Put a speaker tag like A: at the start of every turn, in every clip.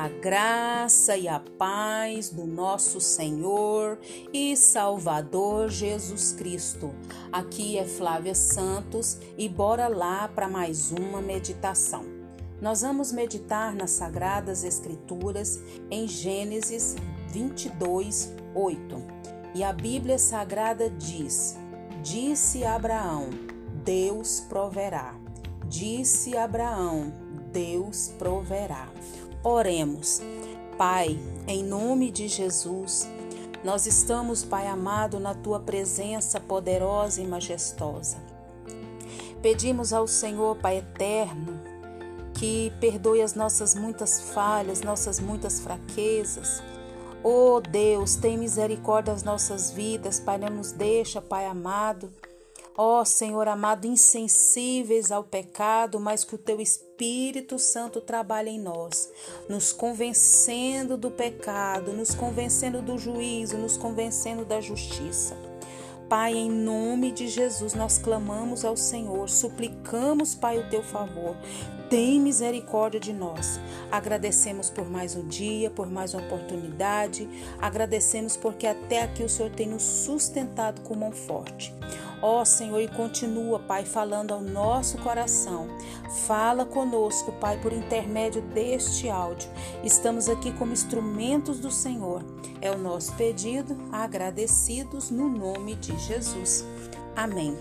A: A graça e a paz do nosso Senhor e Salvador Jesus Cristo. Aqui é Flávia Santos e bora lá para mais uma meditação. Nós vamos meditar nas Sagradas Escrituras em Gênesis 22, 8. E a Bíblia Sagrada diz: Disse Abraão: Deus proverá. Disse Abraão: Deus proverá. Oremos. Pai, em nome de Jesus, nós estamos, Pai amado, na tua presença poderosa e majestosa. Pedimos ao Senhor, Pai eterno, que perdoe as nossas muitas falhas, nossas muitas fraquezas. Oh Deus, tem misericórdia das nossas vidas, Pai, não nos deixa, Pai amado Ó Senhor amado, insensíveis ao pecado, mas que o teu Espírito Santo trabalhe em nós, nos convencendo do pecado, nos convencendo do juízo, nos convencendo da justiça. Pai, em nome de Jesus, nós clamamos ao Senhor, suplicamos, Pai, o teu favor. Tem misericórdia de nós. Agradecemos por mais um dia, por mais uma oportunidade. Agradecemos porque até aqui o Senhor tem nos sustentado com mão forte. Ó Senhor, e continua, Pai, falando ao nosso coração. Fala conosco, Pai, por intermédio deste áudio. Estamos aqui como instrumentos do Senhor. É o nosso pedido, agradecidos no nome de Jesus. Amém.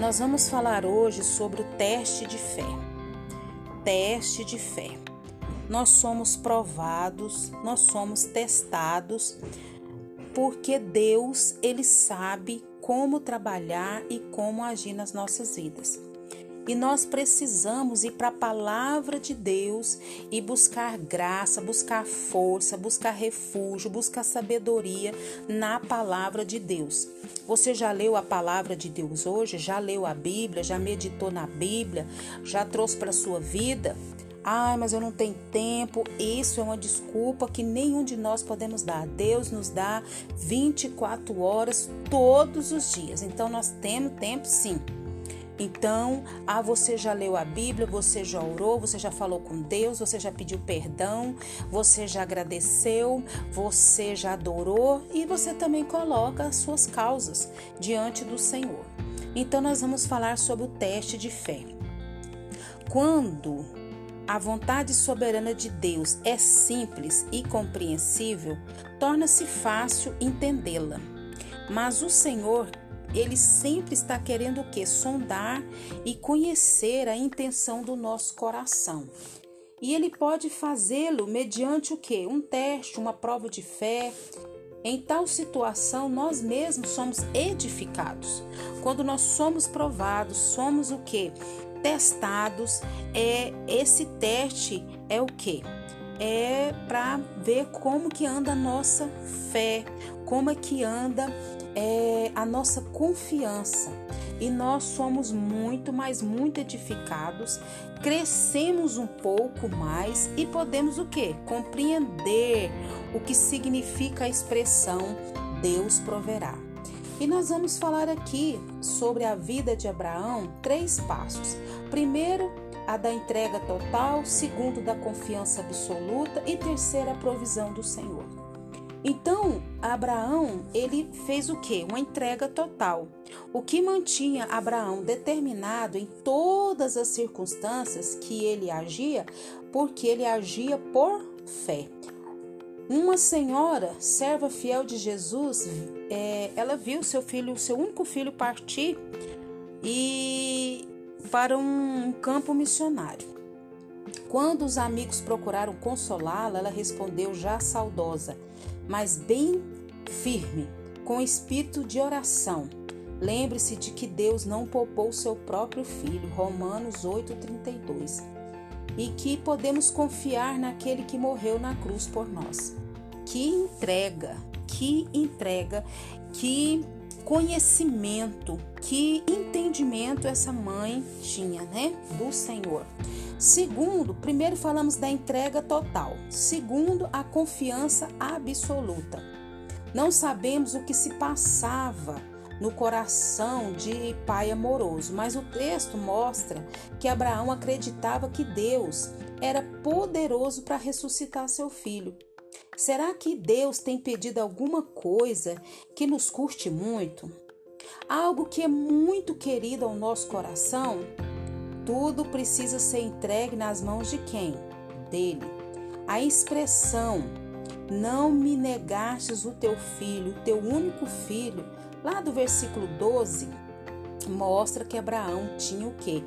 A: Nós vamos falar hoje sobre o teste de fé. Teste de fé. Nós somos provados, nós somos testados, porque Deus, ele sabe como trabalhar e como agir nas nossas vidas. E nós precisamos ir para a palavra de Deus e buscar graça, buscar força, buscar refúgio, buscar sabedoria na palavra de Deus. Você já leu a palavra de Deus hoje? Já leu a Bíblia? Já meditou na Bíblia? Já trouxe para a sua vida? Ai, mas eu não tenho tempo. Isso é uma desculpa que nenhum de nós podemos dar. Deus nos dá 24 horas todos os dias. Então nós temos tempo sim. Então, ah, você já leu a Bíblia, você já orou, você já falou com Deus, você já pediu perdão, você já agradeceu, você já adorou e você também coloca as suas causas diante do Senhor. Então, nós vamos falar sobre o teste de fé. Quando a vontade soberana de Deus é simples e compreensível, torna-se fácil entendê-la. Mas o Senhor, ele sempre está querendo o que? Sondar e conhecer a intenção do nosso coração. E ele pode fazê-lo mediante o que? Um teste, uma prova de fé. Em tal situação, nós mesmos somos edificados. Quando nós somos provados, somos o que? testados. É esse teste é o que? É para ver como que anda a nossa fé, como é que anda é, a nossa confiança. E nós somos muito, mas muito edificados, crescemos um pouco mais e podemos o que? Compreender o que significa a expressão Deus proverá. E nós vamos falar aqui sobre a vida de Abraão, três passos. Primeiro, a da entrega total, segundo, da confiança absoluta e terceiro, a provisão do Senhor. Então, Abraão, ele fez o que? Uma entrega total. O que mantinha Abraão determinado em todas as circunstâncias que ele agia, porque ele agia por fé. Uma senhora, serva fiel de Jesus, é, ela viu seu filho, seu único filho, partir e para um campo missionário. Quando os amigos procuraram consolá-la, ela respondeu já saudosa, mas bem firme, com espírito de oração. Lembre-se de que Deus não poupou seu próprio filho, Romanos 8:32 e que podemos confiar naquele que morreu na cruz por nós. Que entrega, que entrega, que conhecimento, que entendimento essa mãe tinha, né, do Senhor. Segundo, primeiro falamos da entrega total. Segundo, a confiança absoluta. Não sabemos o que se passava no coração de pai amoroso, mas o texto mostra que Abraão acreditava que Deus era poderoso para ressuscitar seu filho. Será que Deus tem pedido alguma coisa que nos custe muito? Algo que é muito querido ao nosso coração? Tudo precisa ser entregue nas mãos de quem? Dele. A expressão não me negastes o teu filho, o teu único filho, lá do versículo 12, mostra que Abraão tinha o que?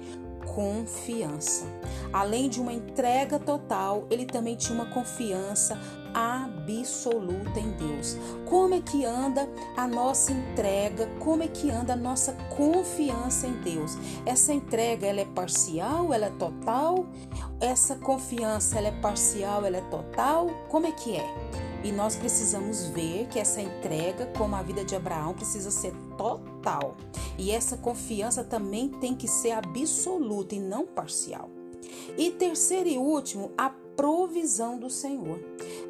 A: Confiança. Além de uma entrega total, ele também tinha uma confiança absoluta em Deus. Como é que anda a nossa entrega? Como é que anda a nossa confiança em Deus? Essa entrega ela é parcial, ela é total? Essa confiança ela é parcial, ela é total? Como é que é? E nós precisamos ver que essa entrega, como a vida de Abraão, precisa ser total. E essa confiança também tem que ser absoluta e não parcial. E terceiro e último, a provisão do Senhor.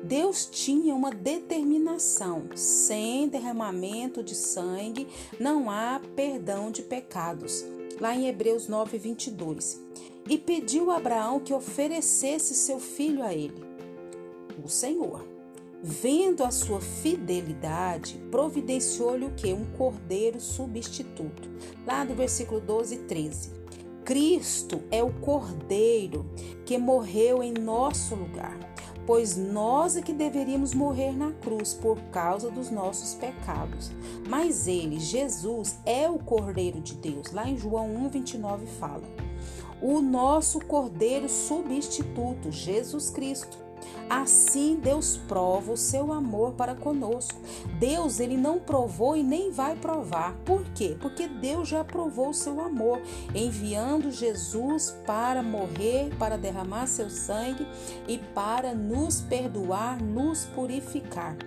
A: Deus tinha uma determinação: sem derramamento de sangue não há perdão de pecados. Lá em Hebreus 9, 22. E pediu a Abraão que oferecesse seu filho a ele. O Senhor, vendo a sua fidelidade, providenciou-lhe o que? Um cordeiro substituto. Lá do versículo 12 e 13. Cristo é o cordeiro que morreu em nosso lugar, pois nós é que deveríamos morrer na cruz por causa dos nossos pecados. Mas ele, Jesus, é o cordeiro de Deus. Lá em João 1:29 fala: o nosso cordeiro substituto, Jesus Cristo Assim Deus prova o seu amor para conosco. Deus ele não provou e nem vai provar. Por quê? Porque Deus já provou o seu amor, enviando Jesus para morrer, para derramar seu sangue e para nos perdoar, nos purificar.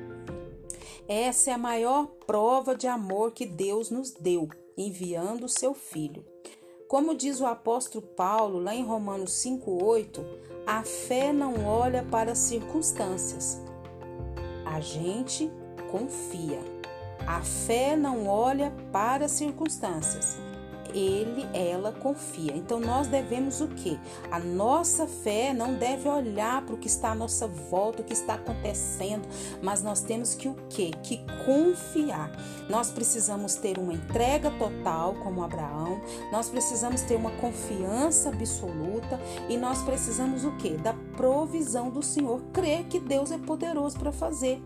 A: Essa é a maior prova de amor que Deus nos deu, enviando o seu filho. Como diz o apóstolo Paulo lá em Romanos 5:8, a fé não olha para as circunstâncias. A gente confia. A fé não olha para as circunstâncias ele, ela confia. Então nós devemos o que? A nossa fé não deve olhar para o que está à nossa volta, o que está acontecendo, mas nós temos que o que? Que confiar. Nós precisamos ter uma entrega total, como Abraão. Nós precisamos ter uma confiança absoluta e nós precisamos o que? Da provisão do Senhor, crer que Deus é poderoso para fazer.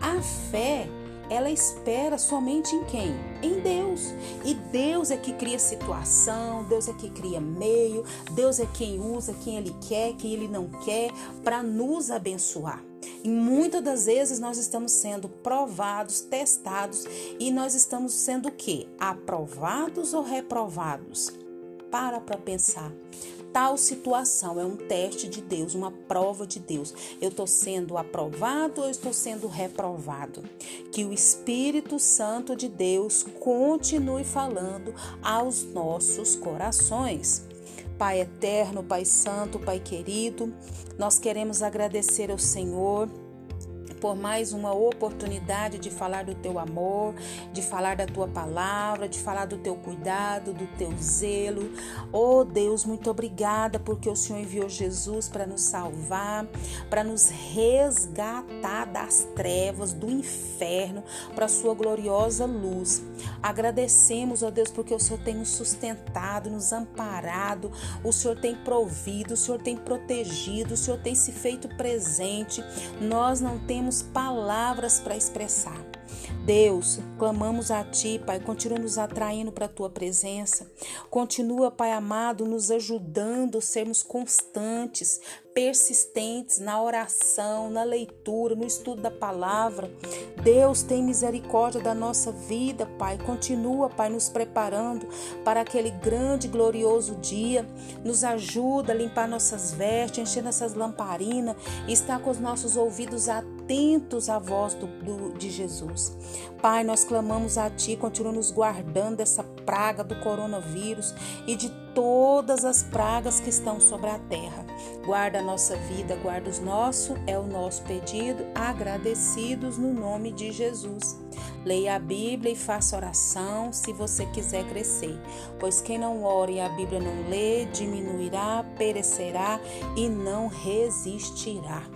A: A fé ela espera somente em quem? Em Deus. E Deus é que cria situação, Deus é que cria meio, Deus é quem usa quem Ele quer, quem Ele não quer, para nos abençoar. E muitas das vezes nós estamos sendo provados, testados e nós estamos sendo o quê? Aprovados ou reprovados? Para para pensar tal situação é um teste de Deus, uma prova de Deus. Eu estou sendo aprovado ou estou sendo reprovado? Que o Espírito Santo de Deus continue falando aos nossos corações. Pai eterno, Pai santo, Pai querido, nós queremos agradecer ao Senhor por mais uma oportunidade de falar do teu amor, de falar da tua palavra, de falar do teu cuidado, do teu zelo. Oh Deus, muito obrigada porque o Senhor enviou Jesus para nos salvar, para nos resgatar das trevas, do inferno, para a sua gloriosa luz. Agradecemos, ó Deus, porque o Senhor tem nos sustentado, nos amparado, o Senhor tem provido, o Senhor tem protegido, o Senhor tem se feito presente. Nós não temos palavras para expressar. Deus, clamamos a Ti, Pai, continua nos atraindo para a Tua presença. Continua, Pai amado, nos ajudando a sermos constantes, persistentes na oração, na leitura, no estudo da palavra. Deus tem misericórdia da nossa vida, Pai. Continua, Pai, nos preparando para aquele grande, glorioso dia. Nos ajuda a limpar nossas vestes, encher nossas lamparinas estar com os nossos ouvidos atentos atentos à voz do, do, de Jesus. Pai, nós clamamos a Ti, continua nos guardando dessa praga do coronavírus e de todas as pragas que estão sobre a terra. Guarda a nossa vida, guarda os nossos, é o nosso pedido, agradecidos no nome de Jesus. Leia a Bíblia e faça oração se você quiser crescer, pois quem não ora e a Bíblia não lê, diminuirá, perecerá e não resistirá.